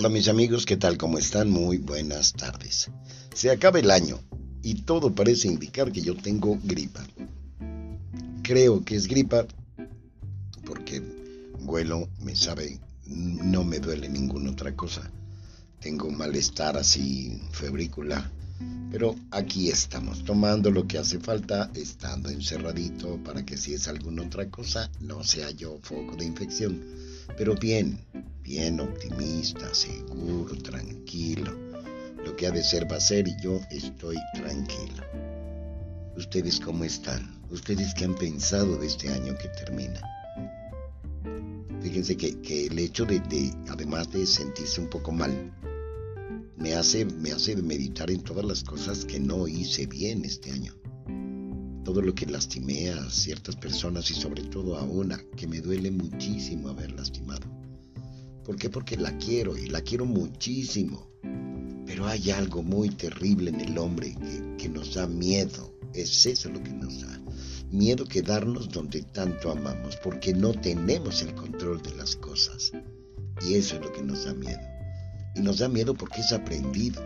Hola mis amigos, ¿qué tal? ¿Cómo están? Muy buenas tardes. Se acaba el año y todo parece indicar que yo tengo gripa. Creo que es gripa porque vuelo, me sabe, no me duele ninguna otra cosa. Tengo malestar así, febrícula. Pero aquí estamos, tomando lo que hace falta, estando encerradito para que si es alguna otra cosa, no sea yo foco de infección. Pero bien, bien optimista, seguro, tranquilo. Lo que ha de ser va a ser y yo estoy tranquilo. ¿Ustedes cómo están? ¿Ustedes qué han pensado de este año que termina? Fíjense que, el hecho de, de, además de sentirse un poco mal, me hace, me hace meditar en todas las cosas que no hice bien este año. Todo lo que lastimé a ciertas personas y sobre todo a una que me duele muchísimo haber lastimado. ¿Por qué? Porque la quiero y la quiero muchísimo. Pero hay algo muy terrible en el hombre que, que nos da miedo. Es eso lo que nos da. Miedo quedarnos donde tanto amamos porque no tenemos el control de las cosas. Y eso es lo que nos da miedo. Y nos da miedo porque es aprendido.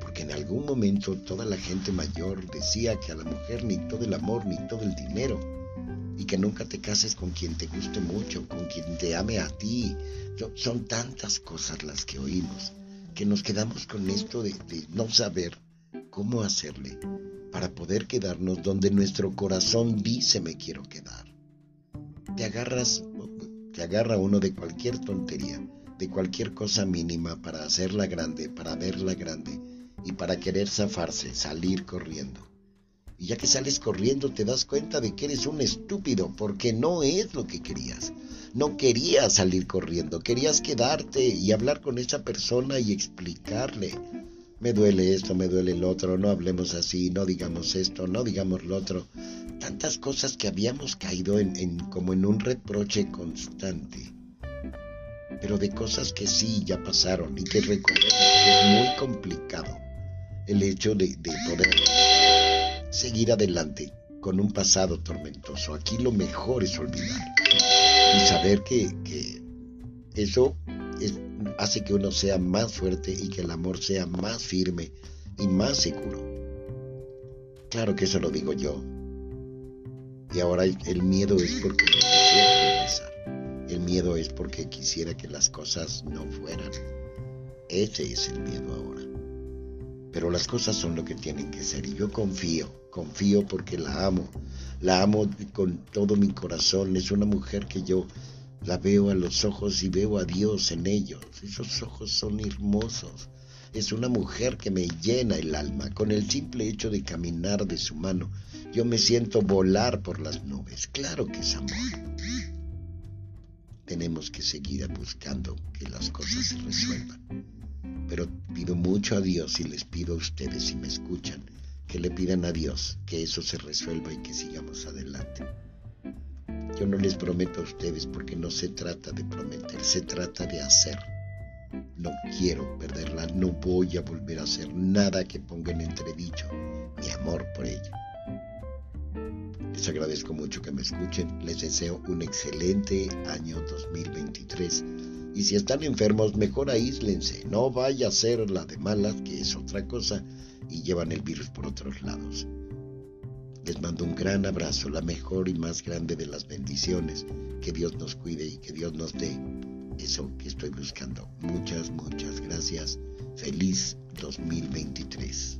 Porque en algún momento toda la gente mayor decía que a la mujer ni todo el amor ni todo el dinero. Y que nunca te cases con quien te guste mucho, con quien te ame a ti. Son tantas cosas las que oímos que nos quedamos con esto de, no saber cómo hacerle para poder quedarnos donde nuestro corazón dice me quiero quedar. Te agarras, te agarra uno de cualquier tontería de cualquier cosa mínima para hacerla grande, para verla grande y para querer zafarse, salir corriendo. Y ya que sales corriendo te das cuenta de que eres un estúpido porque no es lo que querías. No querías salir corriendo, querías quedarte y hablar con esa persona y explicarle. Me duele esto, me duele el otro, no hablemos así, no digamos esto, no digamos lo otro. Tantas cosas que habíamos caído en, como en un reproche constante pero de cosas que sí ya pasaron y que recordemos que es muy complicado el hecho de, poder seguir adelante con un pasado tormentoso. Aquí lo mejor es olvidar y saber que, eso hace que uno sea más fuerte y que el amor sea más firme y más seguro. Claro que eso lo digo yo. Y ahora el miedo es porque el miedo es porque quisiera que las cosas no fueran. Ese es el miedo ahora. Pero las cosas son lo que tienen que ser y yo confío, confío porque la amo. La amo con todo mi corazón. Es una mujer que yo la veo a los ojos y veo a Dios en ellos. Esos ojos son hermosos. Es una mujer que me llena el alma. Con el simple hecho de caminar de su mano, yo me siento volar por las nubes. Claro que es amor tenemos que seguir buscando que las cosas se resuelvan. Pero pido mucho a Dios y les pido a ustedes, si me escuchan, que le pidan a Dios que eso se resuelva y que sigamos adelante. Yo no les prometo a ustedes porque no se trata de prometer, se trata de hacer. No quiero perderla, no voy a volver a hacer nada que ponga en entredicho mi amor por ella. Les agradezco mucho que me escuchen. Les deseo un excelente año 2023. Y si están enfermos, mejor aíslense. No vaya a ser la de malas, que es otra cosa, y llevan el virus por otros lados. Les mando un gran abrazo, la mejor y más grande de las bendiciones. Que Dios nos cuide y que Dios nos dé eso que estoy buscando. Muchas, muchas gracias. Feliz 2023.